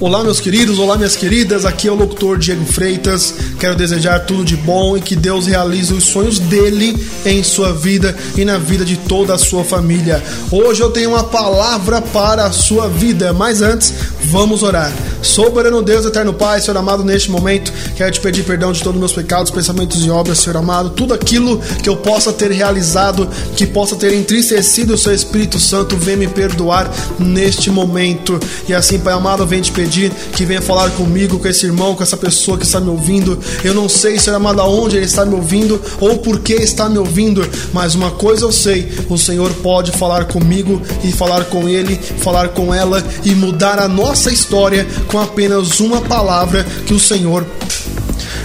Olá, meus queridos, olá, minhas queridas. Aqui é o locutor Diego Freitas. Quero desejar tudo de bom e que Deus realize os sonhos dele em sua vida e na vida de toda a sua família. Hoje eu tenho uma palavra para a sua vida, mas antes, vamos orar. Soberano Deus, eterno Pai, Senhor amado, neste momento, quero te pedir perdão de todos os meus pecados, pensamentos e obras, Senhor amado, tudo aquilo que eu possa ter realizado, que possa ter entristecido o seu Espírito Santo, vem me perdoar neste momento. E assim, Pai amado, vem te pedir que venha falar comigo, com esse irmão, com essa pessoa que está me ouvindo. Eu não sei, Senhor amado, aonde ele está me ouvindo ou por que está me ouvindo, mas uma coisa eu sei: o Senhor pode falar comigo e falar com ele, falar com ela e mudar a nossa história com apenas uma palavra que o Senhor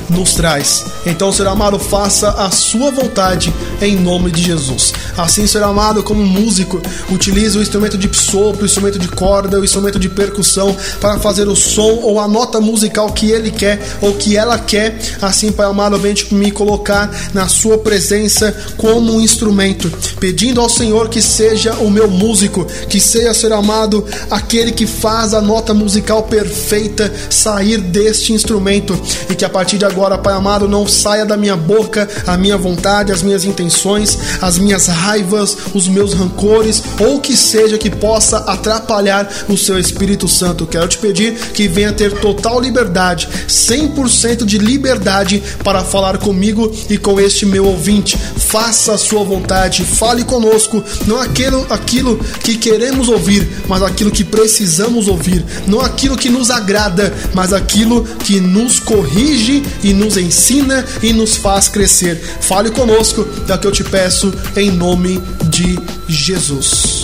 nos traz. Então, Senhor amado, faça a sua vontade em nome de Jesus. Assim, Senhor amado, como músico, utilize o instrumento de sopro, o instrumento de corda, o instrumento de percussão para fazer o som ou a nota musical que ele quer ou que ela quer. Assim, Pai amado, vem me colocar na sua presença como um instrumento, pedindo ao Senhor que seja o meu músico, que seja, Senhor amado, aquele que faz a nota musical perfeita sair deste instrumento e que a partir de agora, Pai amado, não saia da minha boca a minha vontade, as minhas intenções, as minhas raivas, os meus rancores, ou que seja que possa atrapalhar o seu Espírito Santo. Quero te pedir que venha ter total liberdade, 100% de liberdade para falar comigo e com este meu ouvinte. Faça a sua vontade, fale conosco, não aquilo, aquilo que queremos ouvir, mas aquilo que precisamos ouvir, não aquilo que nos agrada, mas aquilo que nos corrige e nos ensina e nos faz crescer. Fale conosco, é o que eu te peço em nome de Jesus.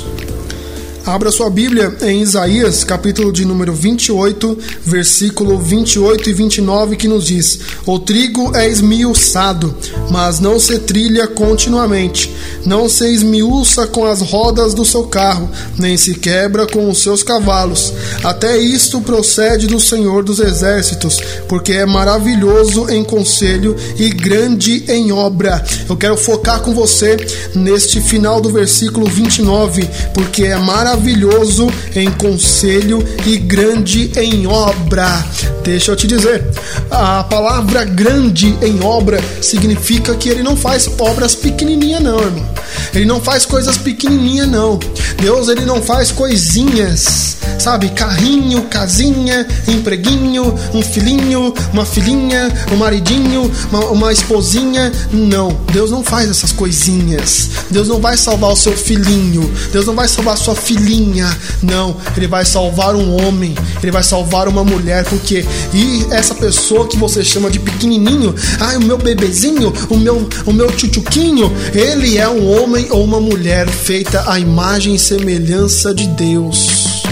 Abra sua Bíblia em Isaías, capítulo de número 28, versículo 28 e 29, que nos diz: O trigo é esmiuçado, mas não se trilha continuamente, não se esmiuça com as rodas do seu carro, nem se quebra com os seus cavalos. Até isto procede do Senhor dos Exércitos, porque é maravilhoso em conselho e grande em obra. Eu quero focar com você neste final do versículo 29, porque é maravilhoso maravilhoso em conselho e grande em obra. Deixa eu te dizer, a palavra grande em obra significa que ele não faz obras pequenininha não, irmão. Ele não faz coisas pequenininha não. Deus ele não faz coisinhas, sabe? Carrinho, casinha, empreguinho, um filhinho, uma filhinha, um maridinho, uma, uma esposinha. Não, Deus não faz essas coisinhas. Deus não vai salvar o seu filhinho. Deus não vai salvar sua filhinha. Não, ele vai salvar um homem, ele vai salvar uma mulher, porque e essa pessoa que você chama de pequenininho, ah, o meu bebezinho, o meu o meu tchutchuquinho, ele é um homem ou uma mulher feita à imagem e semelhança de Deus.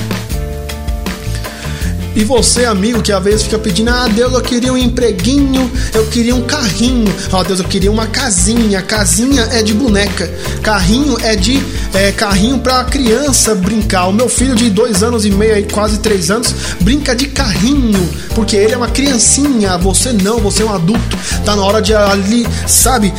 E você, amigo, que às vezes fica pedindo: Ah, Deus, eu queria um empreguinho, eu queria um carrinho. Ah, Deus, eu queria uma casinha. Casinha é de boneca. Carrinho é de é, carrinho para criança brincar. O meu filho de dois anos e meio, quase três anos, brinca de carrinho, porque ele é uma criancinha. Você não, você é um adulto. Tá na hora de ali, sabe?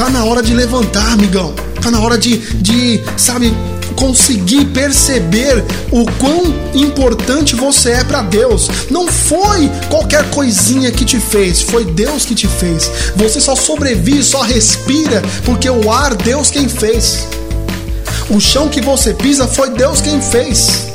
Tá na hora de levantar, amigão. Tá na hora de, de sabe, conseguir perceber o quão importante você é para Deus. Não foi qualquer coisinha que te fez, foi Deus que te fez. Você só sobrevive, só respira porque o ar Deus quem fez. O chão que você pisa foi Deus quem fez.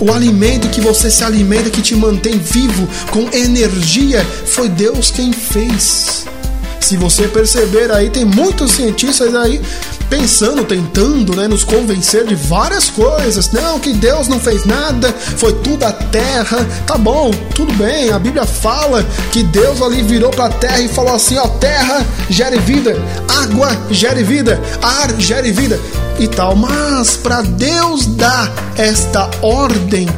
O alimento que você se alimenta, que te mantém vivo com energia, foi Deus quem fez. Se você perceber aí, tem muitos cientistas aí pensando, tentando, né, nos convencer de várias coisas. Não, que Deus não fez nada, foi tudo a terra. Tá bom, tudo bem. A Bíblia fala que Deus ali virou para a terra e falou assim: ó, terra gere vida, água gere vida, ar gere vida e tal. Mas para Deus dar esta ordem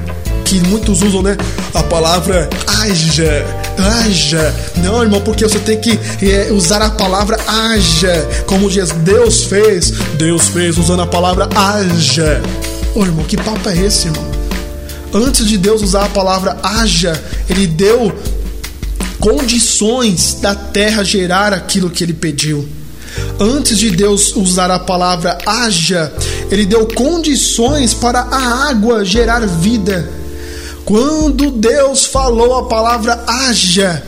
que muitos usam, né? A palavra haja haja. Não, irmão, porque você tem que é, usar a palavra haja, como Deus fez. Deus fez usando a palavra haja. Ô, irmão, que papo é esse, irmão? Antes de Deus usar a palavra haja, ele deu condições da terra gerar aquilo que ele pediu. Antes de Deus usar a palavra haja, ele deu condições para a água gerar vida Quando Deus falou a palavra haja,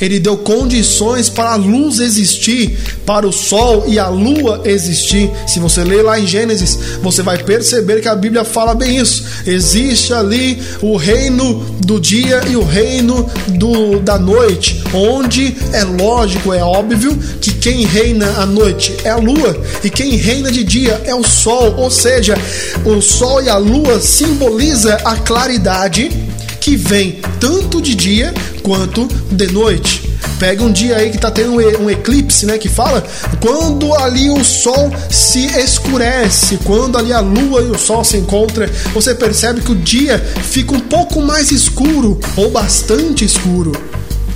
ele deu condições para a luz existir, para o sol e a lua existir. Se você ler lá em Gênesis, você vai perceber que a Bíblia fala bem isso. Existe ali o reino do dia e o reino do, da noite, onde é lógico, é óbvio que quem reina à noite é a lua e quem reina de dia é o sol, ou seja, o sol e a lua simboliza a claridade que vem tanto de dia quanto de noite. Pega um dia aí que tá tendo um eclipse, né? Que fala quando ali o sol se escurece, quando ali a lua e o sol se encontram, você percebe que o dia fica um pouco mais escuro ou bastante escuro.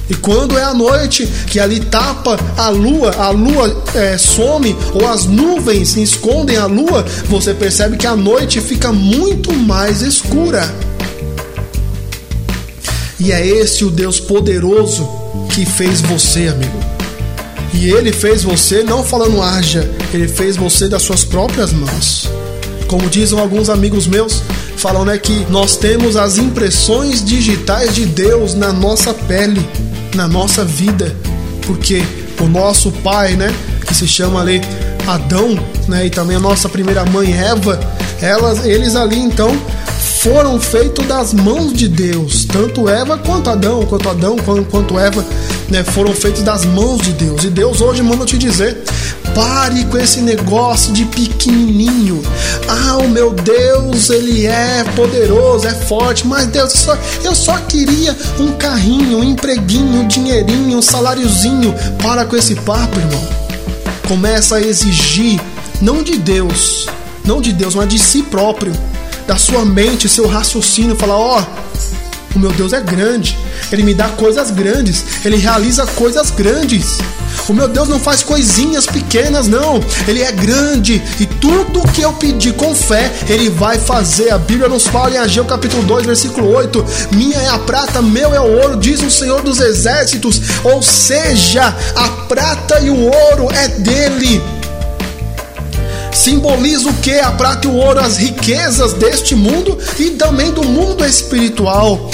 E quando é a noite que ali tapa a lua, a lua é, some ou as nuvens escondem a lua, você percebe que a noite fica muito mais escura. E é esse o Deus poderoso que fez você, amigo. E ele fez você não falando haja, ele fez você das suas próprias mãos. Como dizem alguns amigos meus, falam né, que nós temos as impressões digitais de Deus na nossa pele, na nossa vida, porque o nosso pai, né, que se chama ali Adão, né, e também a nossa primeira mãe Eva, elas, eles ali então foram feitos das mãos de Deus. Tanto Eva quanto Adão, quanto Adão quanto Eva, né, foram feitos das mãos de Deus. E Deus hoje manda te dizer: pare com esse negócio de pequenininho. Ah, o meu Deus, ele é poderoso, é forte, mas Deus, eu só, eu só queria um carrinho, um empreguinho, um dinheirinho, um saláriozinho. Para com esse papo, irmão. Começa a exigir, não de Deus, não de Deus, mas de si próprio da sua mente, seu raciocínio, falar: ó, oh, o meu Deus é grande, ele me dá coisas grandes, ele realiza coisas grandes. O meu Deus não faz coisinhas pequenas, não. Ele é grande e tudo que eu pedir com fé, ele vai fazer. A Bíblia nos fala em Ageu capítulo 2, versículo 8: Minha é a prata, meu é o ouro, diz o Senhor dos exércitos. Ou seja, a prata e o ouro é dele simboliza o que? A prata e o ouro, as riquezas deste mundo e também do mundo espiritual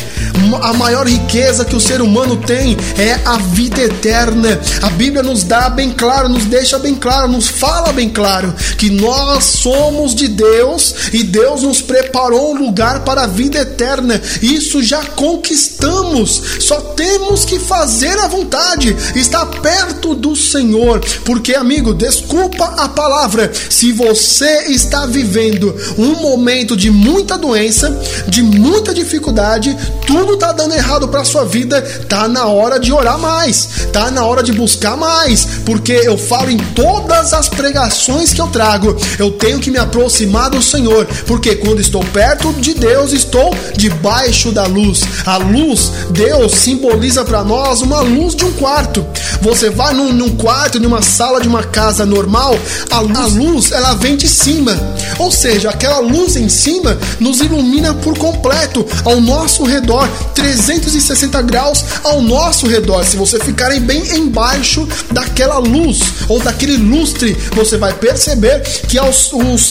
a maior riqueza que o ser humano tem é a vida eterna. A Bíblia nos dá bem claro, nos deixa bem claro, nos fala bem claro que nós somos de Deus e Deus nos preparou um lugar para a vida eterna. Isso já conquistamos. Só temos que fazer a vontade, estar perto do Senhor. Porque, amigo, desculpa a palavra, se você está vivendo um momento de muita doença, de muita dificuldade, tudo tudo tá dando errado para sua vida, tá na hora de orar mais, tá na hora de buscar mais, porque eu falo em todas as pregações que eu trago, eu tenho que me aproximar do Senhor, porque quando estou perto de Deus, estou debaixo da luz. A luz, Deus simboliza para nós uma luz de um quarto. Você vai num, num quarto, numa sala de uma casa normal, a luz, a luz ela vem de cima, ou seja, aquela luz em cima nos ilumina por completo ao nosso redor. 360 graus ao nosso redor. Se você ficarem bem embaixo daquela luz ou daquele lustre, você vai perceber que ao,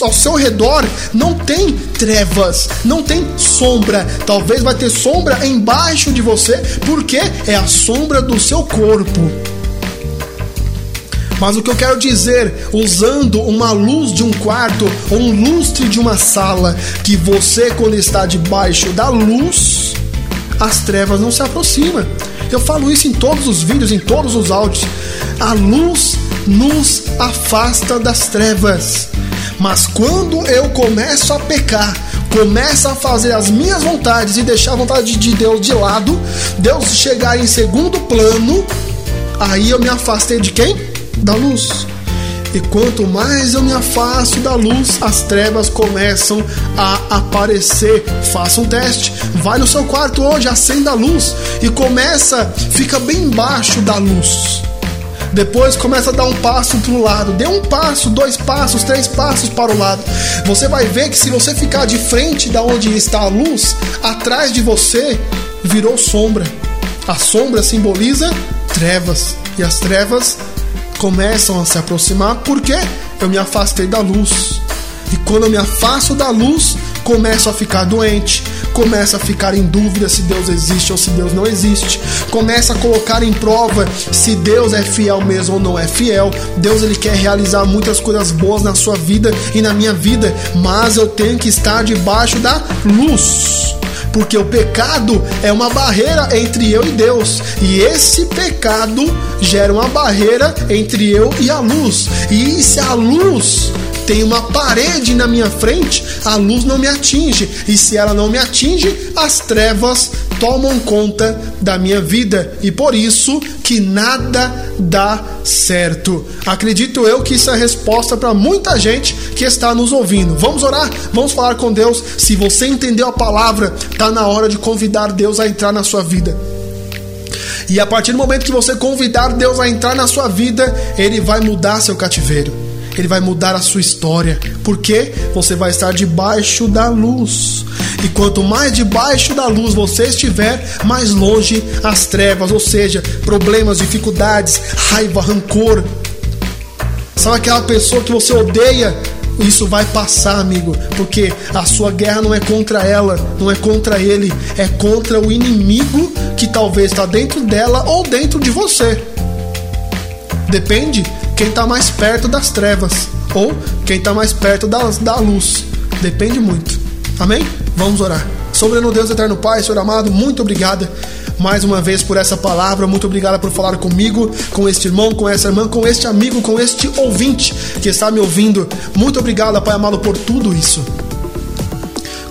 ao seu redor não tem trevas, não tem sombra. Talvez vai ter sombra embaixo de você, porque é a sombra do seu corpo. Mas o que eu quero dizer, usando uma luz de um quarto ou um lustre de uma sala, que você, quando está debaixo da luz, as trevas não se aproximam. Eu falo isso em todos os vídeos, em todos os áudios. A luz nos afasta das trevas. Mas quando eu começo a pecar, começo a fazer as minhas vontades e deixar a vontade de Deus de lado, Deus chegar em segundo plano, aí eu me afastei de quem? Da luz. E quanto mais eu me afasto da luz, as trevas começam a aparecer. Faça um teste. Vai no seu quarto hoje, acenda a luz e começa, fica bem embaixo da luz. Depois começa a dar um passo para o lado. Dê um passo, dois passos, três passos para o lado. Você vai ver que se você ficar de frente da onde está a luz, atrás de você virou sombra. A sombra simboliza trevas e as trevas começam a se aproximar porque eu me afastei da luz. E quando eu me afasto da luz, começo a ficar doente, começa a ficar em dúvida se Deus existe ou se Deus não existe. Começa a colocar em prova se Deus é fiel mesmo ou não é fiel. Deus ele quer realizar muitas coisas boas na sua vida e na minha vida, mas eu tenho que estar debaixo da luz porque o pecado é uma barreira entre eu e Deus, e esse pecado gera uma barreira entre eu e a luz. E se a luz tem uma parede na minha frente, a luz não me atinge. E se ela não me atinge, as trevas tomam conta da minha vida. E por isso que nada dá certo. Acredito eu que isso é a resposta para muita gente que está nos ouvindo. Vamos orar? Vamos falar com Deus. Se você entendeu a palavra, tá na hora de convidar Deus a entrar na sua vida. E a partir do momento que você convidar Deus a entrar na sua vida, ele vai mudar seu cativeiro ele vai mudar a sua história, porque você vai estar debaixo da luz. E quanto mais debaixo da luz você estiver, mais longe as trevas, ou seja, problemas, dificuldades, raiva, rancor. Sabe aquela pessoa que você odeia? Isso vai passar, amigo, porque a sua guerra não é contra ela, não é contra ele, é contra o inimigo que talvez está dentro dela ou dentro de você. Depende quem está mais perto das trevas ou quem está mais perto da, da luz. Depende muito. Amém? Vamos orar. Soberano Deus eterno Pai, Senhor amado, muito obrigada mais uma vez por essa palavra. Muito obrigada por falar comigo, com este irmão, com essa irmã, com este amigo, com este ouvinte que está me ouvindo. Muito obrigado, Pai amado, por tudo isso.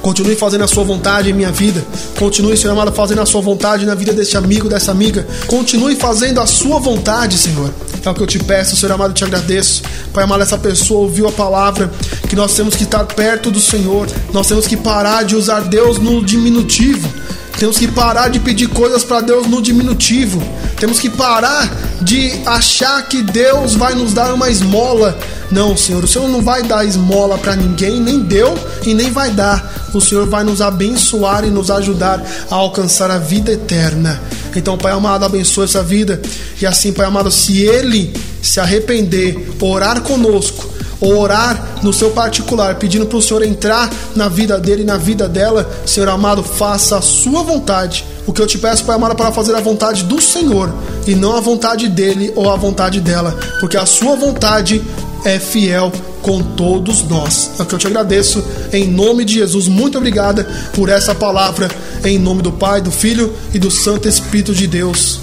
Continue fazendo a sua vontade em minha vida. Continue, Senhor amado, fazendo a sua vontade na vida deste amigo, dessa amiga. Continue fazendo a sua vontade, Senhor. É o que eu te peço, Senhor amado, eu te agradeço. Pai amado, essa pessoa ouviu a palavra que nós temos que estar perto do Senhor. Nós temos que parar de usar Deus no diminutivo. Temos que parar de pedir coisas para Deus no diminutivo. Temos que parar de achar que Deus vai nos dar uma esmola. Não, Senhor, o Senhor não vai dar esmola para ninguém, nem deu e nem vai dar. O Senhor vai nos abençoar e nos ajudar a alcançar a vida eterna. Então, Pai amado, abençoe essa vida. E assim, Pai amado, se ele se arrepender, orar conosco, orar no seu particular, pedindo para o Senhor entrar na vida dele e na vida dela, Senhor amado, faça a sua vontade. O que eu te peço, Pai amado, é para fazer a vontade do Senhor e não a vontade dele ou a vontade dela, porque a sua vontade é fiel com todos nós. É o que eu te agradeço em nome de Jesus. Muito obrigada por essa palavra em nome do Pai, do Filho e do Santo Espírito de Deus.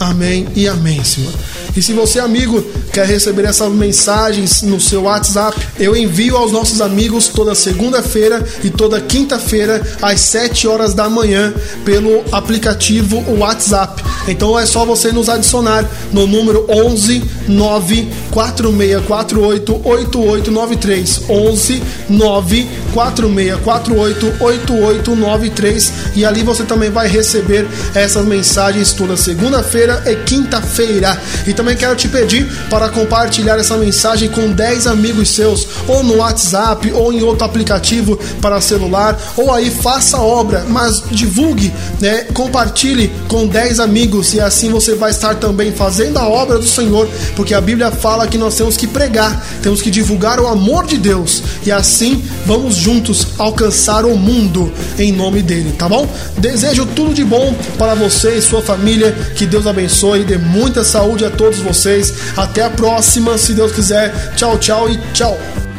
Amém e amém, Senhor. E se você, amigo, quer receber essas mensagens no seu WhatsApp, eu envio aos nossos amigos toda segunda-feira e toda quinta-feira às 7 horas da manhã pelo aplicativo WhatsApp. Então é só você nos adicionar no número 11 94648 8893 11 94648 8893 e ali você também vai receber essas mensagens toda segunda-feira e quinta-feira. E também quero te pedir para compartilhar essa mensagem com 10 amigos seus, ou no WhatsApp, ou em outro aplicativo para celular, ou aí faça obra, mas divulgue, né? Compartilhe com 10 amigos e assim você vai estar também fazendo a obra do Senhor, porque a Bíblia fala que nós temos que pregar, temos que divulgar o amor de Deus e assim vamos juntos alcançar o mundo em nome dele, tá bom? Desejo tudo de bom para você e sua família, que Deus abençoe e dê muita saúde a todos vocês. Até a próxima, se Deus quiser. Tchau, tchau e tchau.